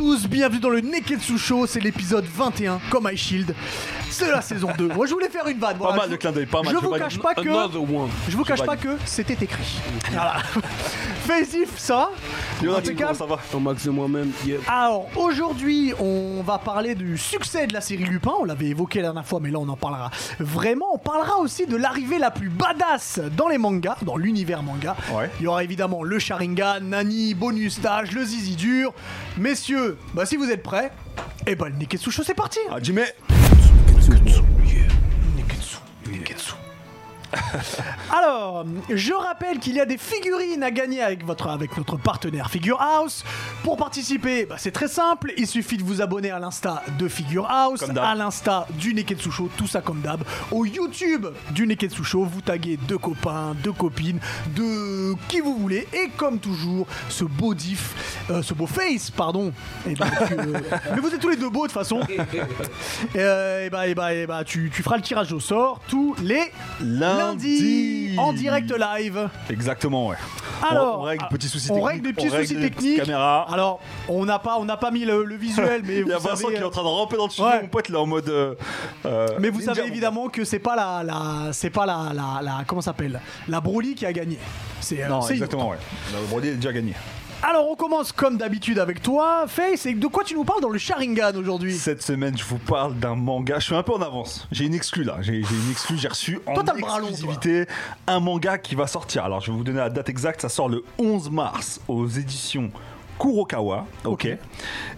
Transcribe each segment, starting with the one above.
Tous, bienvenue dans le Neketsu Show, c'est l'épisode 21, comme High Shield. C'est la saison 2. Moi je voulais faire une vanne. Pas voilà, mal je- de clin d'œil, pas mal. Je vous cache pas que. Je vous cache pas que c'était écrit. Voilà. Faisif, ça. Yo, Impeccable. ça va Au max de moi-même, yeah. Alors aujourd'hui, on va parler du succès de la série Lupin. On l'avait évoqué la dernière fois, mais là on en parlera vraiment. On parlera aussi de l'arrivée la plus badass dans les mangas, dans l'univers manga. Ouais. Il y aura évidemment le Sharingan, Nani, bonus stage, le Zizi dur. Messieurs, bah si vous êtes prêts, et bah le Neketsu Show c'est parti. Ah, Alors, je rappelle qu'il y a des figurines à gagner avec, votre, avec notre partenaire Figure House. Pour participer, bah, c'est très simple. Il suffit de vous abonner à l'insta de Figure House, Comme d'hab. à l'insta du Neketsu Show, tout ça comme d'hab. Au YouTube du Neketsu Show, vous taguez deux copains, deux copines, de qui vous voulez. Et comme toujours, ce beau diff, euh, ce beau face, pardon. Et donc, euh, mais vous êtes tous les deux beaux de toute façon. Euh, et bah, et bah, et bah, tu, tu feras le tirage au sort tous les Lundi. lundi en direct live. Exactement, ouais. Alors, on, on règle petits soucis on techniques. règle des petits soucis techniques. caméras. Alors, on n'a pas, on n'a pas mis le, le visuel, mais Il y a Vincent savez, qui est en train de ramper dans le studio, Ouais. mon pote, là, en mode. euh, euh, mais vous savez évidemment que c'est pas la, la c'est pas la, la, la- comment s'appelle, la Broly qui a gagné. C'est. Non, exactement, ouais. Le Brody est déjà gagné. Alors, on commence comme d'habitude avec toi, Face. Et de quoi tu nous parles dans le Sharingan aujourd'hui Cette semaine, je vous parle d'un manga. Je suis un peu en avance. J'ai une exclue là. J'ai j'ai une exclue. J'ai reçu en Toi, t'as le bras long, exclusivité un manga qui va sortir. Alors, je vais vous donner la date exacte. Ça sort le 11 mars aux éditions. Kurokawa, ok. Ok.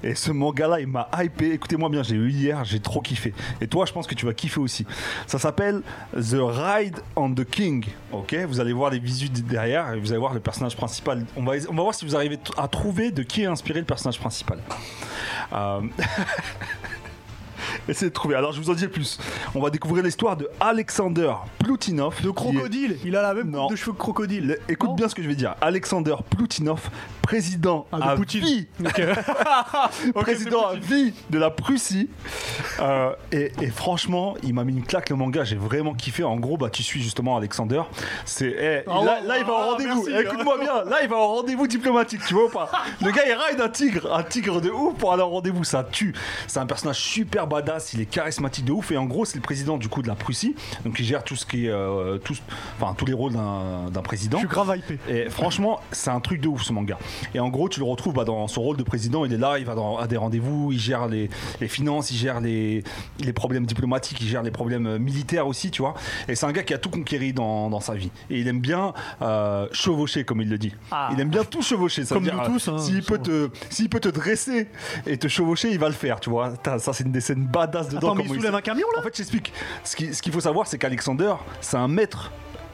Et ce manga-là, il m'a hypé. Écoutez-moi bien, j'ai eu hier, j'ai trop kiffé. Et toi, je pense que tu vas kiffer aussi. Ça s'appelle The Ride on the King, ok. Vous allez voir les visus d- derrière et vous allez voir le personnage principal. On va, on va voir si vous arrivez à trouver de qui est inspiré le personnage principal. Euh, Essayez de trouver. Alors je vous en dis plus. On va découvrir l'histoire de Alexander Plutinov. De est- crocodile. Il a la même coupe de cheveux que crocodile. Le- Écoute Non bien ce que je vais dire. Alexander Plutinov, président Ah, de à Poutine. vie, président à vie de la Prussie. Euh, et, et franchement, il m'a mis une claque le manga. J'ai vraiment kiffé. En gros, bah tu suis justement Alexander. C'est eh, Ah là, il va ah, en rendez-vous. Eh, Écoute-moi bien. Là, il va en rendez-vous diplomatique. Tu vois ou pas? Le gars, il ride un tigre, un tigre de ouf pour aller en rendez-vous. Ça tue. C'est un personnage super badass. Il est charismatique de ouf. Et en gros, c'est le président du coup de la Prussie. Donc, il gère tout ce qui est, euh, tout, enfin, tous les rôles d'un d'un président. Je suis grave hypé. Et franchement, c'est un truc de ouf ce manga. Et en gros, tu le retrouves bah, dans son rôle de président. Il est là, il va dans, à des rendez-vous, il gère les, les finances, il gère les, les problèmes diplomatiques, il gère les problèmes euh, militaires aussi, tu vois. Et c'est un gars qui a tout conquéri dans, dans sa vie. Et il aime bien euh, chevaucher, comme il le dit. Ah. Il aime bien tout chevaucher. Ça Comme veut dire, nous tous, hein, s'il peut, te, s'il peut te dresser et te chevaucher, il va le faire, tu vois. Ça, c'est une des scènes badass dedans. Attends, mais il soulève un camion là en fait, j'explique. Ce qu'il faut savoir, c'est qu'Alexander, c'est un maître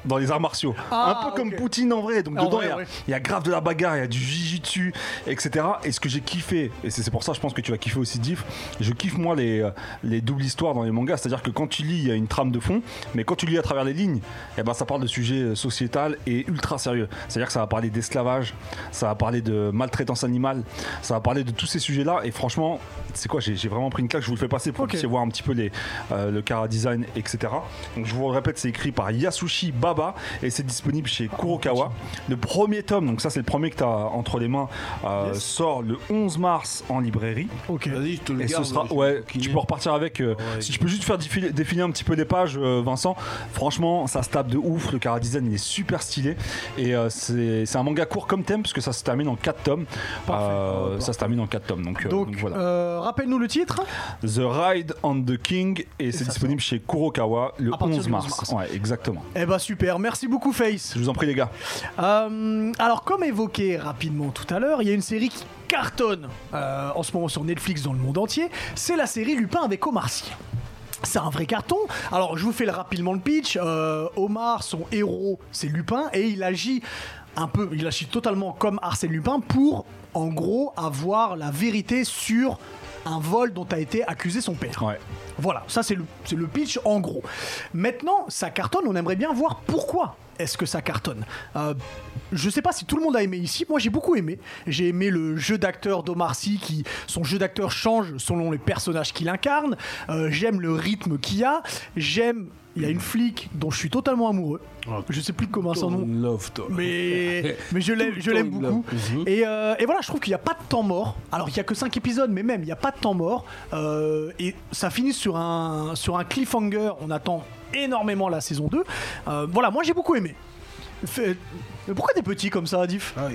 dans les arts martiaux. Ah, un peu comme. Poutine en vrai. Donc dedans, il y a- ouais. il y, a grave de la bagarre, il y a du jujitsu, etc. Et ce que j'ai kiffé, et c'est pour ça je pense que tu vas kiffer aussi Diff, je kiffe moi les, euh, les doubles histoires dans les mangas. C'est-à-dire que quand tu lis, il y a une trame de fond, mais quand tu lis à travers les lignes, eh ben, ça parle de sujets euh, sociétal et ultra sérieux. C'est-à-dire que ça va parler d'esclavage, ça va parler de maltraitance animale, ça va parler de tous ces sujets-là. Et franchement, c'est quoi, j'ai vraiment pris une claque, je vous le fais passer pour Ok. que vous puissiez voir un petit peu les, euh, le cara design, etc. Donc je vous le répète, c'est écrit par Yasushi Baba et c'est disponible chez Kurokawa. Le premier tome, donc ça c'est le premier que tu as entre les mains, euh, Yes. sort le 11 mars en librairie. Ok. Vas-y, je te le Et ce garde. sera, je- ouais, tu peux repartir avec. euh, Ouais. si tu peux juste faire défiler, défiler un petit peu les pages, euh, Vincent. Franchement, ça se tape de ouf. Le cara design il est super stylé et euh, c'est c'est un manga court comme thème parce que ça se termine en 4 tomes. Parfait. Euh, ça se termine en 4 tomes. Donc, Donc, donc voilà. euh, rappelle-nous le titre. The Ride on the King et, c'est disponible chez Kurokawa le À partir 11 du 11 mars. mars. Ouais, exactement. Eh bah super, merci beaucoup Face. Je vous en prie les gars. Euh, alors comme évoqué rapidement tout à l'heure, il y a une série qui cartonne euh, en ce moment sur Netflix dans le monde entier. C'est la série Lupin avec Omar Sy. C'est un vrai carton. Alors, je vous fais rapidement le pitch. Euh, Omar, son héros, c'est Lupin, et il agit un peu, il agit totalement comme Arsène Lupin pour, en gros, avoir la vérité sur un vol dont a été accusé son père. Ouais. Voilà, ça c'est le, c'est le pitch en gros. Maintenant, ça cartonne, on aimerait bien voir pourquoi est-ce que ça cartonne Euh, Je sais pas si tout le monde a aimé ici. Moi, j'ai beaucoup aimé. J'ai aimé le jeu d'acteur d'Omar Sy, qui son jeu d'acteur change selon les personnages qu'il incarne. Euh, J'aime le rythme qu'il y a. J'aime. Il y a une flic dont je suis totalement amoureux. Ah, Je sais plus comment son nom. Love, toi. Mais, mais je l'aime, je l'aime beaucoup. Mhm. Et, euh, et voilà, je trouve qu'il n'y a pas de temps mort. Alors, il n'y a que 5 épisodes, mais même, il n'y a pas de temps mort. Euh, et ça finit sur un, sur un cliffhanger. On attend énormément la saison 2. Euh, voilà, moi j'ai beaucoup aimé. Fait- Mais pourquoi t'es petit comme ça, Diff Ah.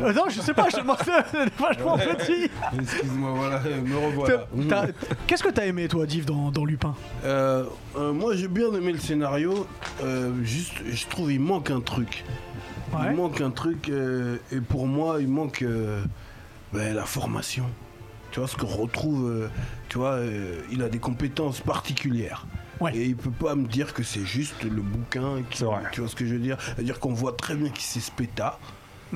Euh, Non, je sais pas, je te demande, vachement petit. Excuse-moi, voilà, me revoilà. Qu'est-ce que t'as aimé, toi, Diff, dans, dans Lupin Euh, euh, moi j'ai bien aimé le scénario, juste je trouve il manque un truc. Ouais. Il manque un truc et pour moi il manque ben, la formation. Tu vois ce qu'on retrouve, tu vois, il a des compétences particulières. Ouais. Et il peut pas me dire que c'est juste le bouquin. qui-. Tu vois ce que je veux dire? C'est-à-dire qu'on voit très bien qu'il sait se péta.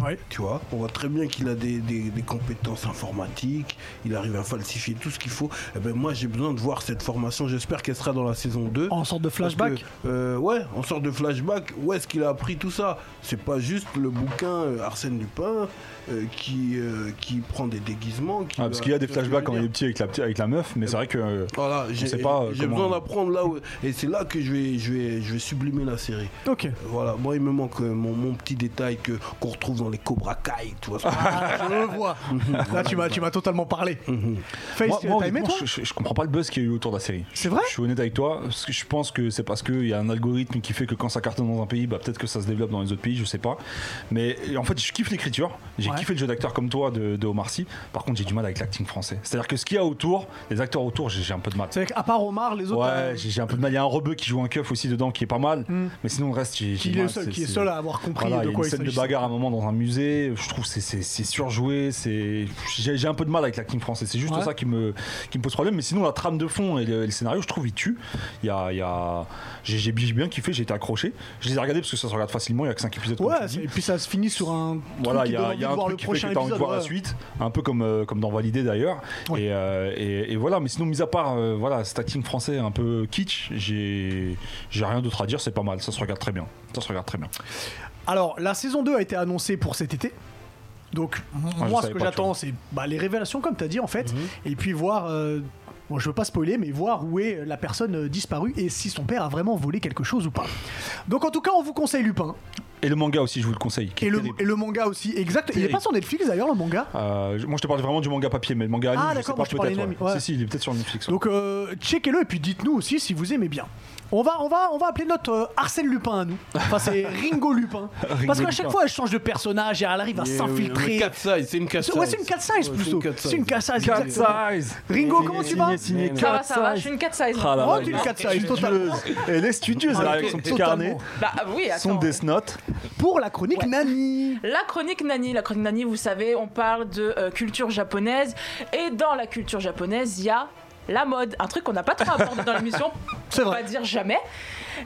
Ouais. Tu vois, on voit très bien qu'il a des, des- des compétences informatiques, il arrive à falsifier tout ce qu'il faut. Eh ben moi j'ai besoin de voir cette formation, j'espère qu'elle sera dans la saison 2. En sorte de flashback que, euh, Ouais, en sorte de flashback, où est-ce qu'il a appris tout ça? C'est pas juste le bouquin euh, Arsène Lupin euh, qui, euh, qui prend des déguisements. qui Ah, parce qu'il y a des flashbacks quand il est petit avec la, petite- avec la meuf, mais c'est vrai que. euh, Voilà, j'ai comment- besoin d'apprendre là où... Et c'est là que je vais, je, vais, je vais sublimer la série. Ok. Voilà, moi il me manque mon, mon petit détail que qu'on retrouve dans les Cobra Kai, tu vois Ah, je le vois. Là, tu m'as, tu m'as totalement parlé. Mhm. Face, Moi, t'as moi, aimé, honnêtement, toi je, comprends pas le buzz qu'il y a eu autour de la série. C'est vrai Je suis honnête avec toi, je pense que c'est parce qu'il y a un algorithme qui fait que quand ça cartonne dans un pays, bah, peut-être que ça se développe dans les autres pays, je sais pas. Mais en fait, je kiffe l'écriture, j'ai Ouais. kiffé le jeu d'acteur comme toi de, de Omar Sy. Par contre, j'ai du mal avec l'acting français. C'est-à-dire que ce qu'il y a autour, les acteurs autour, j'ai un peu de mal. C'est qu'à part Omar, les autres. euh, Ouais, j'ai j'ai un peu de mal. Il y a un rebeu qui joue un keuf aussi dedans qui est pas mal, Hmm. mais sinon le reste, j'ai qui, est seul, C'est- qui est c'est- seul à avoir compris voilà, il de y a quoi une scène de bagarre à un moment dans un musée. Je trouve c'est- c'est surjoué. C'est j'ai j'ai un peu de mal avec l'acting français. C'est juste Ouais. ça qui me qui me pose problème. Mais sinon la trame de fond et le, et le scénario, je trouve il tue. Il y a, il y a... j'ai j'ai bien kiffé. J'ai été accroché. Je les ai regardés parce que ça se regarde facilement. Il y a que 5 épisodes. Ouais, et puis ça se finit sur un. Voilà, il y a, y a un truc qui fait que prochain tu as envie de la suite, un peu comme, euh, comme dans Validé d'ailleurs. Ouais. Et, euh, et, et voilà, mais sinon, mis à part euh, voilà, cet acting français un peu kitsch, j'ai j'ai rien d'autre à dire, c'est pas mal, ça se regarde très bien. Ça se regarde très bien. Alors, la saison 2 a été annoncée pour cet été. Donc, Ah, je moi, ce que j'attends, c'est bah, les révélations, comme tu as dit, en fait. Mhm. Et puis voir. euh, Bon, je veux pas spoiler, mais voir où est la personne euh, disparue et si son père a vraiment volé quelque chose ou pas. Donc, en tout cas, on vous conseille Lupin. Et le manga aussi, je vous le conseille. Et le, terrible. et le manga aussi, exact. Il est pas sur Netflix d'ailleurs, le manga? Euh, moi, je te parlais vraiment du manga papier, mais le manga Ah, anime, je d'accord, sais pas je peut-être. ouais. ouais. Si, si, il est peut-être sur Netflix. ouais. Donc, euh, checkez-le et puis dites-nous aussi si vous aimez bien. On va, on va, on va appeler notre euh, Arsène Lupin à nous. Enfin, c'est Ringo Lupin. Parce qu'à chaque Lupin. fois, elle change de personnage et elle arrive à euh, s'infiltrer. une cat size, c'est une cat size. Ouais, c'est une 4 size Ouais, c'est plutôt. une cat C'est une 4 size. Cat exactement. size Ringo, comment tu vas Signé, signé, Ça va, cat ça va, je suis une 4 size. Ah là Oh, là, tu une 4 size, totalement. Elle est studieuse, elle Ah, avec ok, son petit totalement. carnet, Bah oui, son attends. Death Note. Pour la chronique. Nani. La chronique Nani, la chronique Nani, vous savez, on parle de euh, culture japonaise et dans la culture japonaise, il y a la mode, un truc qu'on n'a pas trop abordé dans l'émission, on va dire jamais.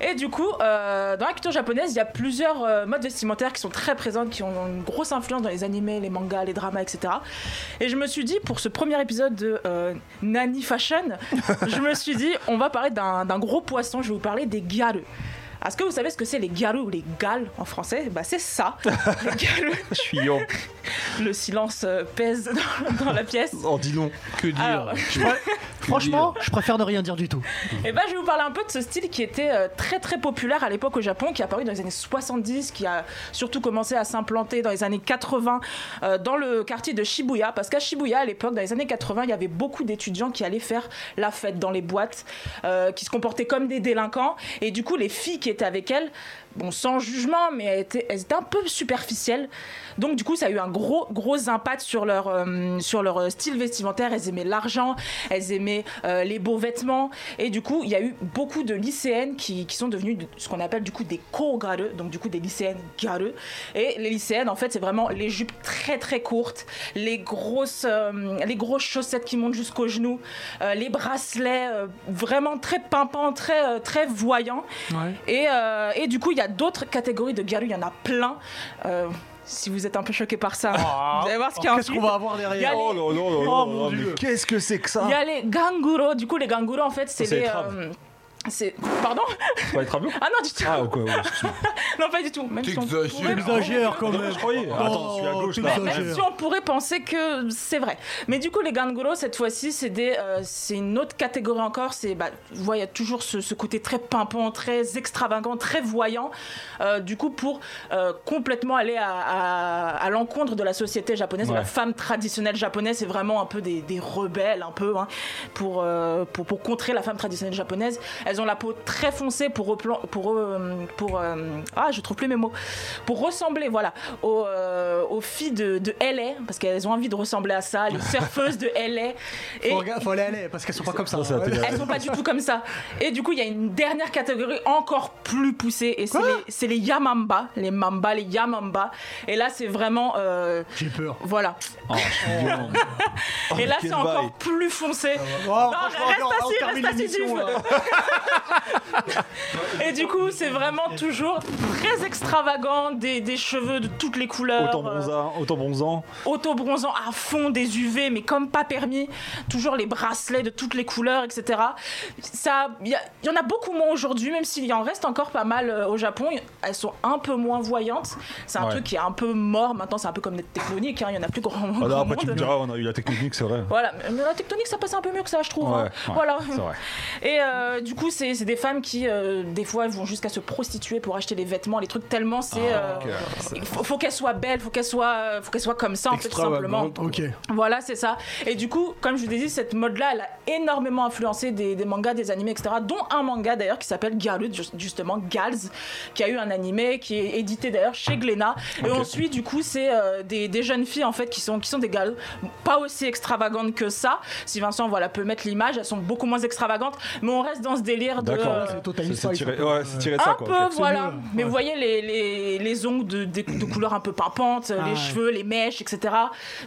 Et du coup, euh, dans la culture japonaise, il y a plusieurs euh, modes vestimentaires qui sont très présentes, qui ont une grosse influence dans les animés, les mangas, les dramas, etc. Et je me suis dit, pour ce premier épisode de euh, Nani Fashion, je me suis dit, on va parler d'un d'un gros poisson, je vais vous parler des gyaru. Est-ce que vous savez ce que c'est les gyaru ou les gales en français? Bah c'est ça, les suis yo. Le silence euh, pèse dans, dans la pièce. Oh, dis donc. Que dire? Alors, Franchement, je préfère ne rien dire du tout. Et ben, je vais vous parler un peu de ce style qui était euh, très très populaire à l'époque au Japon, qui est apparu dans les années 70, qui a surtout commencé à s'implanter dans les années 80 euh, dans le quartier de Shibuya. Parce qu'à Shibuya, à l'époque, dans les années 80, il y avait beaucoup d'étudiants qui allaient faire la fête dans les boîtes, euh, qui se comportaient comme des délinquants. Et du coup, les filles qui étaient avec elles, bon, sans jugement, mais elles étaient, elles étaient un peu superficielles. Donc du coup, ça a eu un gros, gros impact sur leur, euh, sur leur euh, style vestimentaire. Elles aimaient l'argent, elles aimaient euh, les beaux vêtements. Et du coup, il y a eu beaucoup de lycéennes qui, qui sont devenues de- ce qu'on appelle du coup des kogare, donc du coup des lycéennes gare. Et les lycéennes, en fait, c'est vraiment les jupes très très courtes, les grosses, euh, les grosses chaussettes qui montent jusqu'aux genoux, les bracelets vraiment très pimpants, très, très voyants. Et, et du coup, il y a d'autres catégories de garu, il y en a plein. Euh, si vous êtes un peu choqué par ça, vous allez voir ce qu'il y a Qu'est-ce qu'on va avoir a derrière les- Oh là là là Oh, qu'est-ce que c'est que ça Il y a les ganguro. Du coup, les ganguro, en fait, c'est les euh, c'est pardon Tu vas être avion Ah non du tout. Ah, ok, ouais. Non pas du tout. Même si on pourrait- Exagère quand Non, même. je croyais. Attends, je suis à gauche là. Même si on pourrait penser que c'est vrai. Mais du coup, les Ganguro, cette fois-ci, c'est des, euh, c'est une autre catégorie encore. C'est, bah, vous voyez, il y a toujours ce, ce côté très pimpant, très extravagant, très voyant. Euh, du coup, pour euh, complètement aller à, à- à l'encontre de la société japonaise, de Ouais. la femme traditionnelle japonaise, c'est vraiment un peu des, des rebelles, un peu, hein, pour, euh, pour, pour contrer la femme traditionnelle japonaise. Elles ont la peau très foncée pour, replan- pour, euh, pour euh, ah, je trouve plus mes mots, pour ressembler, voilà, aux, euh, aux filles de, de LA, parce qu'elles ont envie de ressembler à ça, les surfeuses de LA. Et Faut, regarder- faut aller parce qu'elles sont pas comme ça. Ça, télé. elles sont pas du tout comme ça. Et du coup, il y a une dernière catégorie encore plus poussée, et c'est les, c'est les Yamamba, les Mamba, les Yamamba. Et là, c'est vraiment, euh, J'ai peur. voilà. Oh. Et là, quel c'est encore plus foncé. Oh, Non, reste on- on assis, reste assis. Et du coup, c'est vraiment toujours très extravagant, des, des cheveux de toutes les couleurs. Autant euh, bronzant. auto-bronzant à fond, des UV, mais comme pas permis. Toujours les bracelets de toutes les couleurs, etc. Ça, il y, en a beaucoup moins aujourd'hui, même s'il y en reste encore pas mal euh, au Japon. Elles sont un peu moins voyantes. C'est un Ouais. truc qui est un peu mort. Maintenant, c'est un peu comme des tectoniques. hein. Il y en a plus grand, Ah non, après, tu me monde. diras, on a eu la technique, c'est vrai. Voilà, mais la tectonique, ça passe un peu mieux que ça, je trouve. Ouais, hein. ouais, voilà. c'est vrai. Et euh, du coup, c'est c'est des femmes qui, euh, des fois, vont jusqu'à se prostituer pour acheter des vêtements, les trucs tellement c'est. euh, ok. il faut, faut qu'elles soient belles, faut qu'elles soient, faut qu'elles soient comme ça, en fait, tout simplement. Voilà, c'est ça. Et du coup, comme je vous ai dit, cette mode-là, elle a énormément influencé des, des mangas, des animés, etc. Dont un manga d'ailleurs qui s'appelle justement Gals, qui a eu un animé qui est édité d'ailleurs chez Glénat. Et Ok. ensuite, du coup, c'est euh, des, des jeunes filles en fait qui sont, qui sont des gals pas aussi extravagantes que ça. Si Vincent voilà, peut mettre l'image, elles sont beaucoup moins extravagantes, mais on reste dans ce délire de. D'accord. C'est Total tiré, un peu. ouais, c'est tiré de ça, un quoi. peu, ok. voilà. Mais ouais. vous voyez les, les, les ongles de, de, de couleurs un peu pimpantes, Ah les ouais. cheveux, les mèches, etc.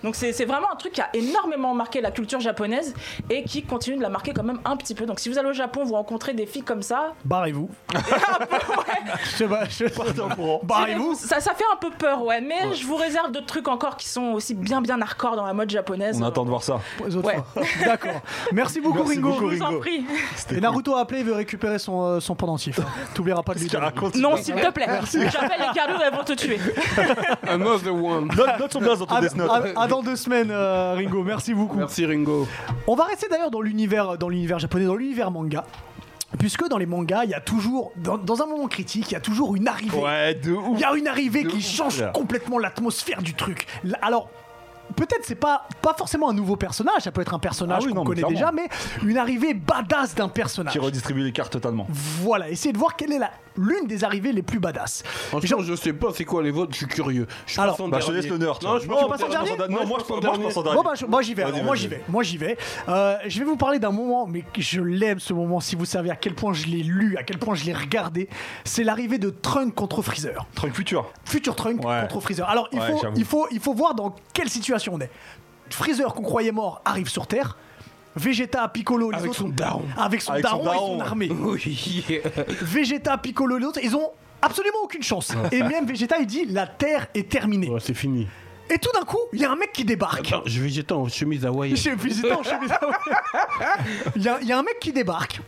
Donc c'est c'est vraiment un truc qui a énormément marqué la culture japonaise et qui continue de la marquer quand même un petit peu. Donc si vous allez au Japon, vous rencontrez des filles comme ça, Barrez-vous. Je sais pas, je sais pas. Barrez-vous. ça, ça fait un peu peur, ouais. Mais je vous réserve d'autres trucs encore qui sont aussi bien bien hardcore dans la mode japonaise. On attend de voir ça. Ouais. fois. D'accord. Merci beaucoup, Merci Ringo. beaucoup, Je vous en Ringo. prie. Et Naruto a appelé, veut récupérer son, euh, son pendentif. hein. T'oublieras pas de lui donner. Non, s'il te plaît. J'appelle les cadeaux, elles vont te tuer. Another one. Note, note son place dans ton À, Death Note. à- à dans deux semaines, euh, Ringo. Merci beaucoup. Merci Ringo. On va rester d'ailleurs dans l'univers, dans l'univers japonais, dans l'univers manga. Puisque dans les mangas, il y a toujours, dans, dans un moment critique, il y a toujours une arrivée. Ouais, de ouf. Il y a une arrivée De qui ouf, change là. complètement l'atmosphère du truc. Alors, peut-être c'est pas, pas forcément un nouveau personnage, ça peut être un personnage Ah oui, qu'on mais connaît déjà, mais une arrivée badass d'un personnage. Qui redistribue les cartes totalement. Voilà, essayez de voir quelle est la l'une des arrivées les plus badass. Franchement, je sais pas c'est quoi les vôtres, je suis curieux. Je Alors, en Bah, je te laisse l'honneur. Non, je Non, passe tu passes en dernier Non, moi, je passe en moi, je passe en dernier. Bon bah, je- moi j'y vais, alors, moi j'y vais, moi j'y vais. Euh, je vais vous parler d'un moment, mais je l'aime ce moment, si vous savez à quel point je l'ai lu, à quel point je l'ai regardé. C'est l'arrivée de Trunk contre Freezer. Trunk futur. Future Trunk Ouais. contre Freezer. Alors il, Ouais, faut, il, faut, il faut voir dans quelle situation on est. Freezer qu'on croyait mort arrive sur Terre. Vegeta, Piccolo, les Avec autres. son daron. Avec son Avec son daron et son armée. Oui. Vegeta, Piccolo, les autres, ils ont absolument aucune chance. Et même Vegeta, il dit la Terre est terminée. Ouais, c'est fini. Et tout d'un coup, il y a un mec qui débarque. Attends, je jeter en chemise hawaïenne. Chez Vegeta en chemise à- Il y, a- il y a un mec qui débarque.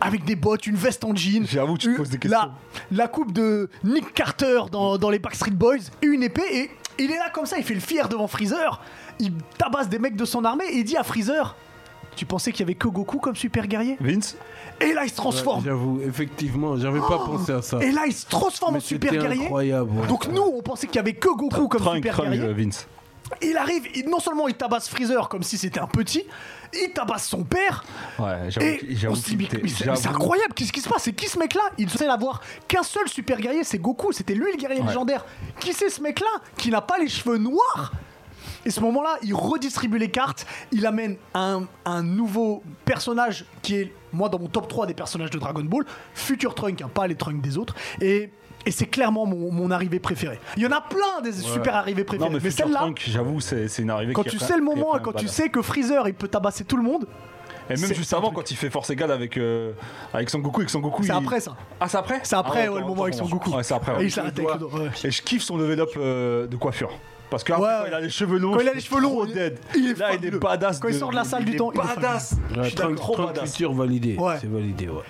Avec des bottes, une veste en jean. J'avoue, tu te poses des la, questions. la coupe de Nick Carter dans, dans les Backstreet Boys, une épée, et il est là comme ça, il fait le fier devant Freezer. Il tabasse des mecs de son armée et il dit à Freezer Tu pensais qu'il y avait que Goku comme super guerrier Vince Et là, il se Ouais, transforme. J'avoue, effectivement, j'avais pas pensé à ça. et là, il se transforme Mais en super guerrier. incroyable. ouais. Donc nous, on pensait qu'il y avait que Goku comme Trunk, super Trunk, guerrier. Vince. Il arrive, il- non seulement il tabasse Freezer comme si c'était un petit, il tabasse son père. Ouais, j'avoue. C'est incroyable, qu'est-ce qui se passe? C'est qui ce mec-là? Il ne sait avoir qu'un seul super guerrier, c'est Goku, c'était lui le guerrier Ouais. légendaire. Qui c'est ce mec-là Qui n'a pas les cheveux noirs? Et ce moment-là, il redistribue les cartes, il amène un, un nouveau personnage qui est, moi, dans mon top 3 des personnages de Dragon Ball, Future Trunk, hein, pas les Trunks des autres. Et, et c'est clairement mon, mon arrivée préférée. Il y en a plein des super arrivées préférées, Non, mais, celle-là, j'avoue, c'est une arrivée quand qui tu sais le moment, quand tu sais que Freezer, il peut tabasser tout le monde, Et même juste avant, quand il fait Force égale avec, euh, avec Son Goku, avec Son Goku. c'est il- après ça. Ah, c'est après C'est après Ah ouais, le moment avec son. Goku. Ouais, c'est après. Et ouais. il s'arrête avec le doigt, ouais. Et je kiffe son level up euh, de coiffure. Parce que après, Ouais, quand il a les cheveux longs, Quand il a je les suis cheveux longs, trop il- dead. il est Là, il est fabuleux. badass. Quand il sort de la salle du temps, il est badass. Je suis trop Trump badass. futur validé. Ouais. C'est validé, ouais.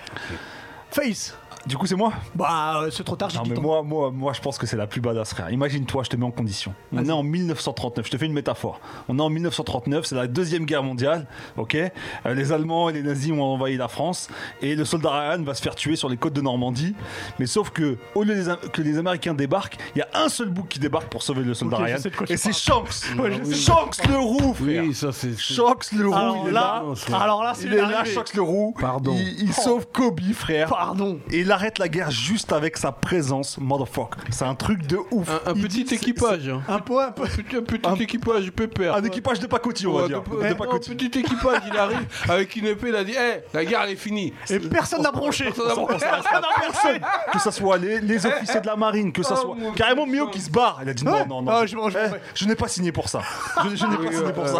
Face. Du coup, c'est moi Bah, euh, c'est trop tard, j'ai Non, dit mais moi, moi, moi, je pense que c'est la plus badass, frère. Imagine-toi, je te mets en condition. On est en 1939. Je te fais une métaphore. On est en 1939. C'est la deuxième guerre mondiale. Ok? Euh, les Allemands et les nazis ont envahi la France et le soldat Ryan va se faire tuer sur les côtes de Normandie. Mais sauf que au lieu des Am- que les Américains débarquent, il y a un seul bouc qui débarque pour sauver le soldat Ok, je Ryan. sais de quoi tu Et c'est. Shanks. Ouais, je sais. Shanks le roux, frère. Oui, ça c'est. Shanks le roux, Alors il est là, là. Alors là, c'est Il est là, arrivé. Shanks le roux. Pardon. Il, il sauve Kobe, frère. Pardon. Et il arrête la guerre juste avec sa présence, motherfucker. C'est un truc de ouf. Un, un petit dit- équipage. Un peu, un peu. Un petit, un petit Un- équipage pépère. Un équipage de pacotille, on va Ouais, dire. de- De non, pacotille. petit équipage, il arrive avec une épée, il a dit Hé, la guerre elle est finie. Et personne n'a bronché. Personne. Que ce soit les, les officiers de la marine, que ce Oh, soit. Carrément. Mio qui se barre. Il a dit non, non, non. Ah, je- Eh, je n'ai pas signé pour ça. Je, je n'ai pas signé pour ça.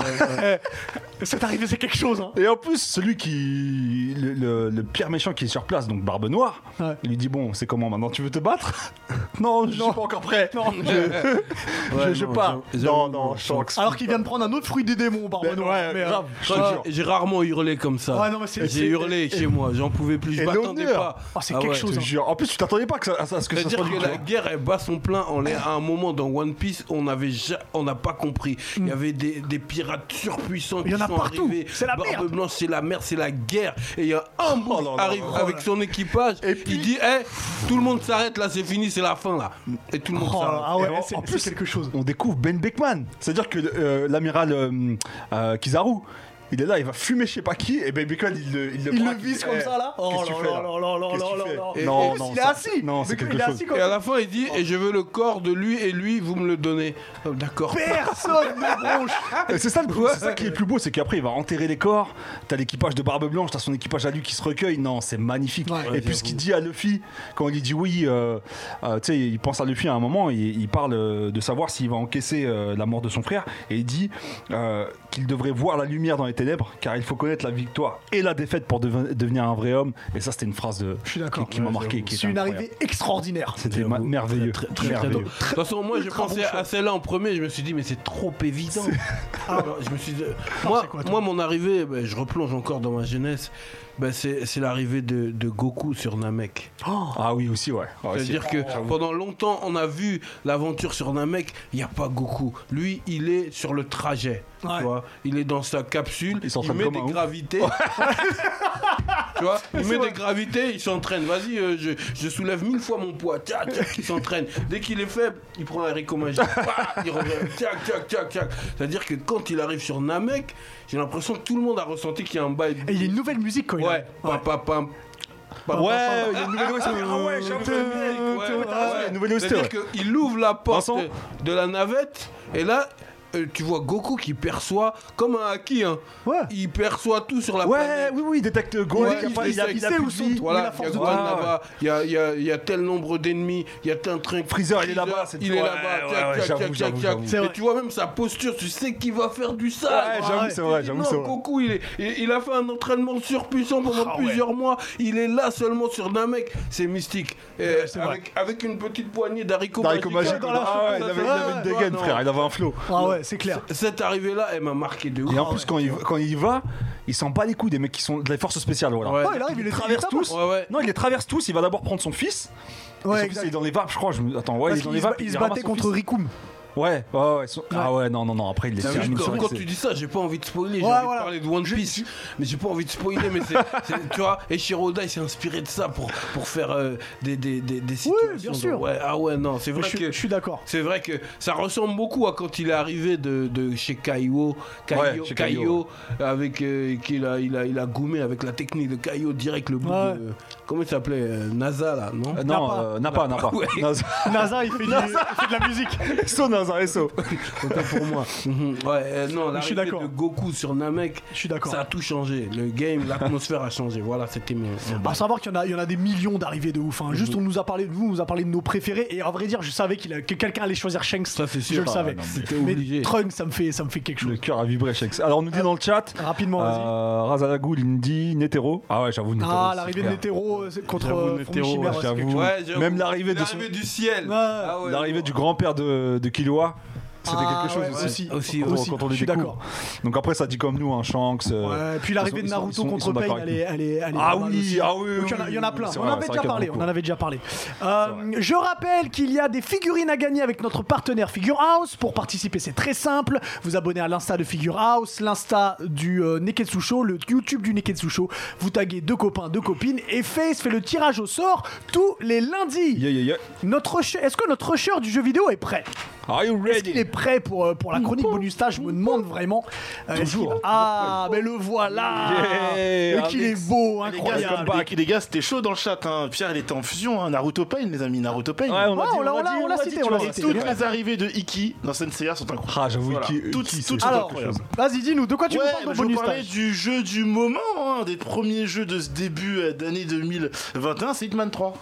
C'est arrivé, c'est quelque chose. Hein. Et en plus, celui qui. Le, le- le pire méchant qui est sur place, donc Barbe Noire, Ouais. il lui dit Bon, c'est comment maintenant Tu veux te battre Non, je suis pas encore prêt. Non. Je, je non, pars. j'avoue, Non, j'avoue, non, Shanks. Alors qu'il vient de prendre un autre fruit des démons, Barbe Mais- Noire. ouais, Mais, euh, grave, je j'ai- rarement hurlé comme ça. Ouais, non, mais J'ai hurlé chez moi, j'en pouvais plus, je m'attendais pas. Oh, c'est Ah quelque ouais. chose. Je jure. En plus, tu t'attendais pas que ça, à ce que ça soit que la guerre elle bat son plein. On est à un moment dans One Piece, on n'avait ja- on n'a pas compris. Il y avait des, des pirates surpuissants Il y qui en a sont partout. arrivés. C'est la Barbe merde. blanche, c'est la merde, c'est la guerre. Et il y a un qui là arrive avec son équipage. Et il dit Eh, tout le monde s'arrête là, c'est fini, c'est la fin là. Et tout le monde Oh, s'arrête. ah ouais, c'est en c'est plus, quelque chose. on découvre Ben Beckman. C'est-à-dire que euh, l'amiral euh, euh, Kizaru, il est là, il va fumer je sais pas qui, et Ben Beckman, il le, il le, Il le vise comme Eh, ça là Oh qu'est-ce que là tu fais, là là là là non, en plus, non, il est assis. non, c'est quelque chose. Et à la fin, il dit Et je veux le corps de lui et lui, vous me le donnez. Oh, D'accord. Personne ne bronche. Et C'est ça, le c'est ça qui est le plus beau, c'est qu'après il va enterrer les corps. T'as l'équipage de Barbe Blanche, t'as son équipage à lui qui se recueille. Non, c'est magnifique. Et puis ce qu'il dit à Luffy, quand il lui dit oui, euh, euh, tu sais, il pense à Luffy à un moment, il, parle euh, de savoir s'il va encaisser la mort de son frère, et il dit qu'il devrait voir la lumière dans les ténèbres, car il faut connaître la victoire et la défaite pour deven- devenir un vrai homme. Et ça, c'était une phrase de, Je suis d'accord. qui, m'a marqué. qui C'est une incroyable. arrivée extraordinaire. C'était ma- merveilleux. Très, très, très, merveilleux. drôle. De toute façon, moi, j'ai pensé bon à celle-là en premier. Je me suis dit, mais c'est trop évident. Alors, je me suis dit, Non, moi, c'est quoi, toi moi, mon arrivée, ben, je replonge encore dans ma jeunesse. Ben, c'est c'est l'arrivée de, de Goku sur Namek. Ah oui, aussi, ouais. Ouais, C'est-à-dire que pendant longtemps, on a vu l'aventure sur Namek, il n'y a pas Goku. Lui, il est sur le trajet. Ouais. Tu vois il est dans sa capsule, Il il, s'entraîne met des ouf. gravités. tu vois Il met des gravités, il s'entraîne. Vas-y, euh, je, je soulève mille fois mon poids. Tiac, tiac, il s'entraîne. Dès qu'il est faible, il prend un Rico Magic. Bah, il revient. Tiac, tiac, tiac, tiac. C'est-à-dire que quand il arrive sur Namek, j'ai l'impression que tout le monde a ressenti qu'il y a un bail. Et il y a une nouvelle musique quand il Ouais, arrive. pa, pa, pam. Pa, Ouais, il y a une nouvelle. Ah ouais, j'ai un peu Ouais, une nouvelle OST, C'est-à-dire qu'il ouvre la porte de la navette et là, tu vois Goku qui perçoit comme un haki. Hein. Ouais. Il perçoit tout sur la Ouais, planète. oui, oui, il détecte Gohan, Ouais, il, a il il a, sait il a où sont-. Voilà, Il y a Gohan là-bas, il y a, il y a- il y a tel nombre d'ennemis, il y a tel truc. Freezer, il est là-bas, Il est Ouais, là-bas, ouais, ouais, Et tu vois même sa posture, tu sais qu'il va faire du sale. Ouais, j'avoue, Ouais. c'est vrai, non. Goku, il, est, il, il a fait un entraînement surpuissant pendant Ah ouais. plusieurs mois. Il est là seulement sur Namek. C'est mystique. Avec, une petite poignée d'haricots magiques. Ah ouais, il Ça, avait, avait une Ouais, dégaine, frère. Il avait un flow. Ah ouais, c'est clair. Cette arrivée-là, elle m'a marqué de ouf. Et en plus, quand, il, quand il y va, il s'en bat les couilles des mecs qui sont de la force spéciale. Voilà. Ouais. Il arrive, il les traverse il tous. Ouais, ouais. Non, il les traverse tous. Il va d'abord prendre son fils. Ouais, il est dans les vapes, je crois. Je me- Attends, ouais, Parce il est dans les se, vapes. il se ramasse battait contre. Rikum. Ouais, ouais, ouais. son- Ah ouais, non, non, non. Après, il les termine quand, sur quand les- tu dis ça, j'ai pas envie de spoiler, j'ai Ouais, envie voilà. de parler de One Piece, mais j'ai pas envie de spoiler, mais c'est, c'est- tu vois, Eiichiro Oda il s'est inspiré de ça pour, pour faire euh, des, des, des, des situations. bien de- sûr. ouais, ah ouais, non, c'est Je vrai suis- que je suis d'accord. c'est vrai que ça ressemble beaucoup à quand il est arrivé de, de chez Kaiyo, Ouais, chez avec euh, qu'il a, il a, il a goumé avec la technique de Kaiyo direct le bout Ouais. de comment il s'appelait euh, NASA là, non? Euh, Non, Nappa. euh, Nappa. Ouais. Nasa. NASA, il fait, du- il fait de la musique. So, Nasa, SO. Autant pour moi. Ouais, euh, non, Je suis l'arrivée d'accord. de Goku sur Namek, Je suis d'accord. ça a tout changé. Le game, l'atmosphère a changé. Voilà, c'était mon À savoir qu'il y en a, il y en a des millions d'arrivées de ouf. hein. Juste, Mhm. on nous a parlé de vous, on nous a parlé de nos préférés. Et à vrai dire, je savais qu'il a- que quelqu'un allait choisir Shanks. Ça, c'est sûr. Je le Ah, savais. non, mais C'était obligé. Trunks, ça me fait, ça me fait quelque Le chose. cœur a vibré, Shex. Alors, on nous dit dans le chat. Rapidement, vas-y. Euh, dit Netero. Ah ouais, j'avoue, Netero. Ah, c'est l'arrivée de clair. Netero euh, c'est contre J'avoue, euh, Netero, Fourmi Chimère, ouais, c'est j'avoue. quelque chose. Ouais, j'avoue. Même l'arrivée de son- L'arrivée du ciel. Ouais. Ah ouais, L'arrivée non. du grand-père de, de C'était Ah, quelque chose ouais, aussi. aussi, aussi, quand on je les suis découvre. d'accord. Donc après, ça dit comme nous, un Shanks. euh, Ouais, puis l'arrivée de Naruto sont- contre Pain, elle est, elle est, elle est Ah oui, aussi. ah oui, Donc il y en a- oui, il y en a plein. On vrai, avait déjà parlé. On en avait déjà parlé. Euh, je rappelle qu'il y a des figurines à gagner avec notre partenaire Figure House. Pour participer, c'est très simple. Vous abonnez à l'insta de Figure House, l'insta du euh, Neketsu Show, le YouTube du Neketsu Show. Vous taguez deux copains, deux copines et Face fait le tirage au sort tous les lundis. Yeah, yeah, yeah. Notre rusher- Est-ce que notre rusher du jeu vidéo est prêt Are you Est-ce qu'il est ready? prêt pour, euh, pour la chronique bonus stage? Je me demande vraiment. Euh, est-ce Toujours. qu'il- Ah, mais le voilà Yeah, Et qu'il Alex. est beau, Les gars, incroyable les, les gars, c'était chaud dans le chat. Hein. Pierre, il était en fusion. Hein. Naruto Pain, les amis. Naruto Pain. Ouais, on Ouais, l'a dit, on l'a- on l'a- dit, on l'a dit, cité, tu on l'a vois, cité. c'est Toutes les arrivées de Iki dans Senseiya sont incroyables. Ah, j'avoue, Voilà. Iki- toutes, Iki, toutes c'est Alors, vas-y, dis-nous, de quoi tu nous parles dans je vous bonus parlais stage? du jeu du moment, hein, des premiers jeux de ce début euh, d'année 2021, c'est Hitman 3.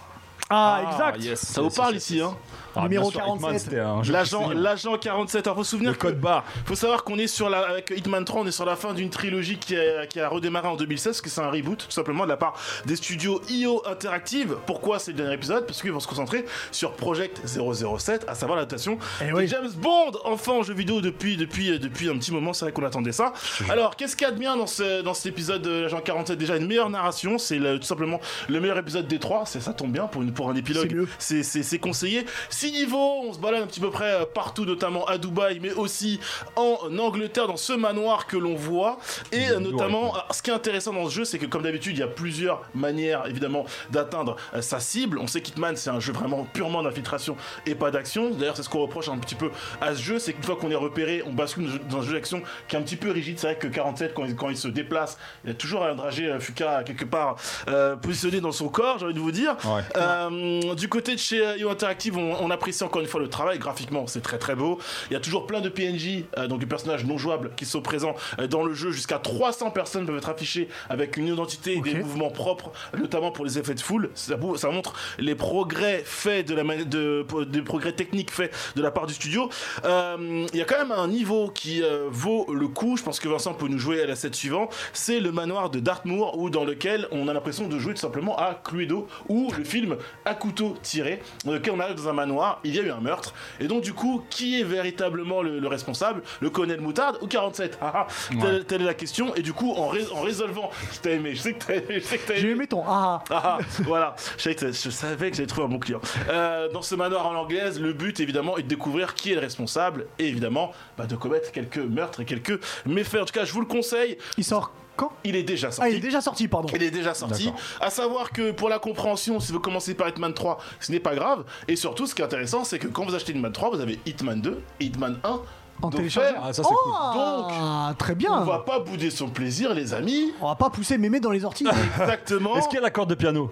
Ah, exact yes, Ça vous parle ici, hein? Ah, Numéro bien sûr, Hitman, 47. c'était un jeu L'agent, qui- l'agent 47. Alors, faut se souvenir Le que- code barre. faut savoir qu'on est sur la, avec Hitman 3, on est sur la fin d'une trilogie qui a, qui a redémarré en 2016, parce que c'est un reboot, tout simplement, de la part des studios IO Interactive. Pourquoi c'est le dernier épisode? Parce qu'ils vont se concentrer sur Project 007, à savoir l'adaptation Eh de oui. James Bond, enfin en jeu vidéo depuis, depuis, depuis un petit moment, c'est vrai qu'on attendait ça. Alors, qu'est-ce qu'il y a de bien dans, ce, dans cet épisode de l'agent 47 Déjà, une meilleure narration, c'est tout simplement le meilleur épisode des trois, c'est ça tombe bien pour, une, pour un épilogue, mieux. c'est c'est- c'est conseillé. Six niveaux, on se balade un petit peu près euh, partout, notamment à Dubaï, mais aussi en Angleterre, dans ce manoir que l'on voit. Et euh, notamment, ce qui est intéressant dans ce jeu, c'est que comme d'habitude, il y a plusieurs manières, évidemment, d'atteindre euh, sa cible. On sait qu'Hitman, c'est un jeu vraiment purement d'infiltration et pas d'action. D'ailleurs, c'est ce qu'on reproche un petit peu à ce jeu, c'est qu'une fois qu'on est repéré, on bascule dans un jeu d'action qui est un petit peu rigide. C'est vrai que 47, quand il, quand il se déplace, il y a toujours un dragé Fuka quelque part euh, positionné dans son corps, j'ai envie de vous dire. Ouais. Euh, du côté de chez IO Interactive, on, on apprécie encore une fois le travail. Graphiquement, c'est très très beau. Il y a toujours plein de PNJ, euh, donc de personnages non jouables, qui sont présents euh, dans le jeu. Jusqu'à 300 personnes peuvent être affichées avec une identité et des mouvements propres, notamment pour les effets de foule. Ça, montre les progrès faits de la mani- de, des progrès techniques faits de la part du studio. Euh, Il y a quand même un niveau qui vaut le coup. Je pense que Vincent peut nous jouer à la set suivante. C'est le manoir de Dartmoor, où dans lequel on a l'impression de jouer tout simplement à Cluedo, ou le film à couteau tiré, dans lequel on arrive dans un manoir, il y a eu un meurtre. Et donc, du coup, qui est véritablement le, le responsable? Le colonel Moutarde ou 47 Ah, ah, telle, est la question. Et du coup, en, ré- en résolvant, je t'ai aimé, je sais que t'as t'as J'ai aimé. aimé ton ah Ah, ah, voilà, je savais que, je savais que j'allais trouver un bon client. Euh, dans ce manoir en anglaise, le but évidemment est de découvrir qui est le responsable et évidemment bah, de commettre quelques meurtres et quelques méfaits. En tout cas, je vous le conseille, Il sort quand il est déjà Ah, sorti. il est déjà sorti, pardon. Il est déjà sorti. À savoir que pour la compréhension, si vous commencez par Hitman 3, ce n'est pas grave. Et surtout, ce qui est intéressant, c'est que quand vous achetez Hitman 3, vous avez Hitman 2 et Hitman 1. En Donc, faire, Ah, ça, c'est cool. Ah, très bien. On va pas bouder son plaisir, les amis. On va pas pousser mémé dans les orties. Exactement. Est-ce qu'il y a la corde de piano?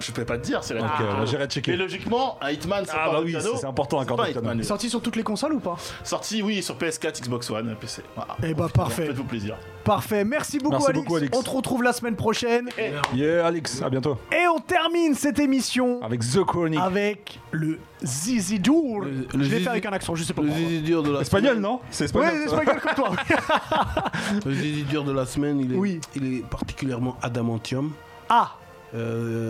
Je peux pas te dire, c'est la Ah. bah, j'irai Mais checker. logiquement, un Hitman, c'est Ah, pas bah un oui, c'est- c'est important, un C'est pas. Hitman. Sorti sur toutes les consoles ou pas? Sorti, oui, sur PS4, Xbox One, PC. Voilà. Eh bah, parfait. Faites-vous plaisir. Parfait. Merci beaucoup, Merci Alix. beaucoup, Alix. On te retrouve la semaine prochaine. Yeah, Alex, à bientôt. Et on termine cette émission Avec The Chronic. avec le Zizi Dour. Le- le Je l'ai Zizi- fait avec un accent, je sais pas Le pourquoi. zizi dur de la Espagnol, semaine- non C'est Ouais, espagnol. c'est ça espagnol comme toi. Le zizi dur de la semaine, il est, Oui. il est particulièrement adamantium. Ah, Euh,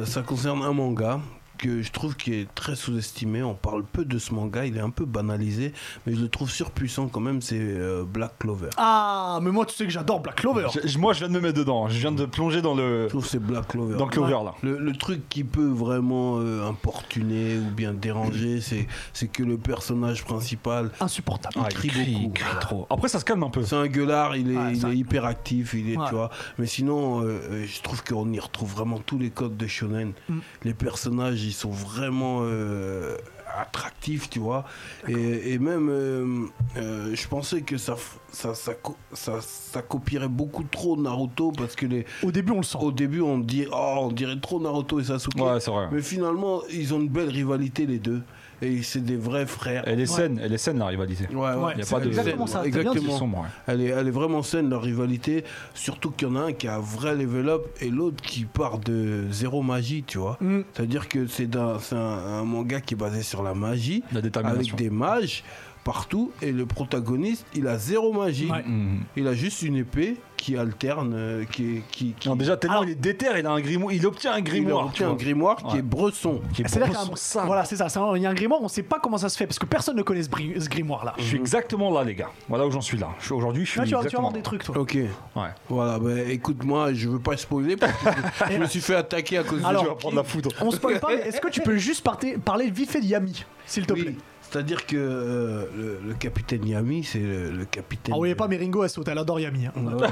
ça concerne un manga que je trouve qui est très sous-estimé. On parle peu de ce manga, il est un peu banalisé, mais je le trouve surpuissant quand même. C'est euh, Black Clover. ah, mais moi tu sais que j'adore Black Clover. Je- Moi, je viens de me mettre dedans. Je viens de plonger dans le, Je trouve que c'est Black Clover. dans le clover, là. Le, le truc qui peut vraiment euh, importuner ou bien déranger, c'est c'est que le personnage principal, Insupportable. Ah, crie beaucoup, trop. Après, ça se calme un peu. c'est un gueulard, il est, Ouais, il ça- est hyper actif, il est, Ouais. tu vois. Mais sinon, euh, je trouve qu'on y retrouve vraiment tous les codes de shonen. Mm. Les personnages, ils sont vraiment euh, attractifs, tu vois. Et, et même, euh, euh, je pensais que ça, ça, ça, co- ça, ça copierait beaucoup trop Naruto parce que les, Au début, on le sent. au début, on dit, oh, on dirait trop Naruto et Sasuke. Ouais, c'est vrai. Mais finalement, ils ont une belle rivalité les deux. Et c'est des vrais frères. Elle est saine, elle est saine, la rivalité. Ouais, ouais. Ouais, y a pas de- exactement ça. Exactement. sombre, ouais. Elle est, elle est vraiment saine, leur rivalité. Surtout qu'il y en a un qui a un vrai level up et l'autre qui part de zéro magie, tu vois. Mm. C'est-à-dire que c'est un, un manga qui est basé sur la magie, La détermination. avec des mages. Partout et le protagoniste, il a zéro magie. Ouais. Mhm. Il a juste une épée qui alterne, euh, qui, qui, qui- Non, déjà, tellement Alors- il est déter, il a un grimoire, il obtient un il grimoire. obtient tu un grimoire qui Ouais. est bresson. Qui est C'est-à-dire pour qu'il y a son un-. Voilà, c'est ça. c'est un- Il y a un grimoire, on sait pas comment ça se fait parce que personne ne connaît ce, bri- ce grimoire-là. Je suis exactement là, les gars. Voilà où j'en suis là. Je suis- Aujourd'hui, je suis Là, tu vas, tu vas des là. trucs, toi. Ok. Ouais. Voilà, bah écoute-moi, je veux pas spoiler parce que je, me suis fait attaquer à cause de Alors, prendre la foudre. On spoil pas, mais est-ce que tu peux juste parter- parler vite fait de Yami, s'il te plaît? Oui, c'est-à-dire que euh, le, le capitaine Yami, c'est le, le capitaine. Ah oui, pas, mais Ringo, elle saute, elle adore Yami. hein. Ouais,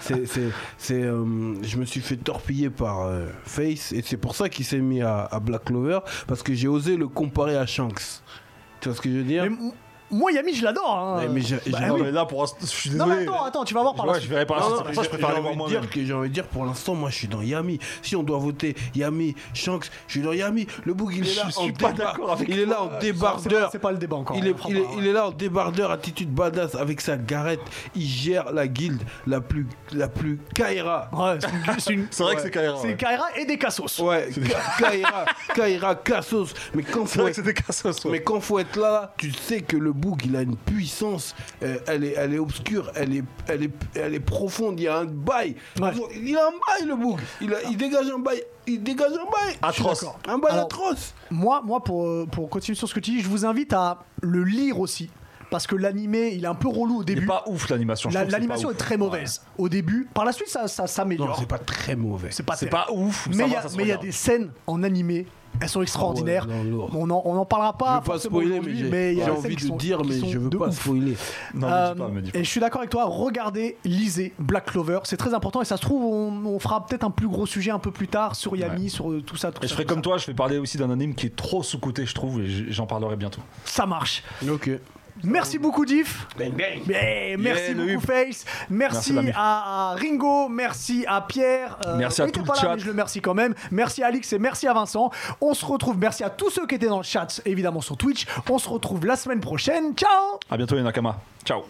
c'est, euh, je me suis fait torpiller par euh, Face et c'est pour ça qu'il s'est mis à, à Black Clover parce que j'ai osé le comparer à Shanks. Tu vois ce que je veux dire? Mais moi, Yami, je l'adore. hein. Ouais, mais j'ai- Bah j'ai- Non, oui. mais là, pour l'instant, je suis Non, désolé. mais attends, attends, tu vas voir par la Ouais, suite. je verrai par la Non, suite. non, ça je préfère aller j'ai voir envie de moi-même. dire que j'ai envie de dire pour l'instant moi je suis dans Yami. Si on doit voter Yami, Shanks, je suis dans Yami. Le boug il est là Je en suis pas débar- d'accord avec Il est là en C'est pas- débardeur. C'est pas le débat encore. Il est, il, est, il est là en débardeur, attitude badass avec sa garette. Il gère la guilde la plus, la plus Kaira. Ouais, c'est une- c'est une- C'est vrai que c'est Kaira. C'est ouais. Kaira et des Cassos. Ouais, Ka- Kaira, Kaira, Kassos. Mais quand C'est faut vrai être, que c'était Cassos. ouais. mais quand faut être là, tu sais que le il a une puissance. euh, elle est, elle est obscure, elle est, elle est, elle est profonde. Il y a un bail. Ouais. Il a un bail le boug. Il, a- il dégage un bail. Il dégage un bail. Atroce. Un bail Alors, atroce. Moi, moi pour, euh, pour continuer sur ce que tu dis, je vous invite à le lire aussi. Parce que l'animé, il est un peu relou au Il est début. pas ouf l'animation. je La- L'animation est très mauvaise au début. Par la suite, ça, ça Non, s'améliore. c'est pas très mauvais. C'est pas C'est terrible. pas ouf. Mais ça il y va, a, ça se mais il y a regarde. des scènes en animé, elles sont extraordinaires. Ah non, lourd. on en, on en parlera Je pas. veux pas forcément spoiler, mais aujourd'hui, j'ai mais il y a j'ai des scènes envie qui de sont- dire, qui mais sont je veux de pas ouf. spoiler. Non, Euh, me dis pas, me dis pas. et je suis d'accord avec toi, regardez, lisez Black Clover, c'est très important et ça se trouve on, on fera peut-être un plus gros sujet un peu plus tard sur Yami, sur euh, tout ça, tout Et ça. je ferai tout comme ça. toi, je vais parler aussi d'un anime qui est trop sous-côté, je trouve, et j- j'en parlerai bientôt. Ça marche. Ok. Merci beaucoup Diff. Bang bang. Mais merci le beaucoup. Face. Merci, Merci, à, à Ringo, merci à Pierre. Euh, Merci à tout pas le là, chat. mais je le remercie quand même. Merci à Alix et merci à Vincent. On se retrouve. Merci à tous ceux qui étaient dans le chat, évidemment sur Twitch. On se retrouve la semaine prochaine. Ciao. À bientôt les Nakama. Ciao.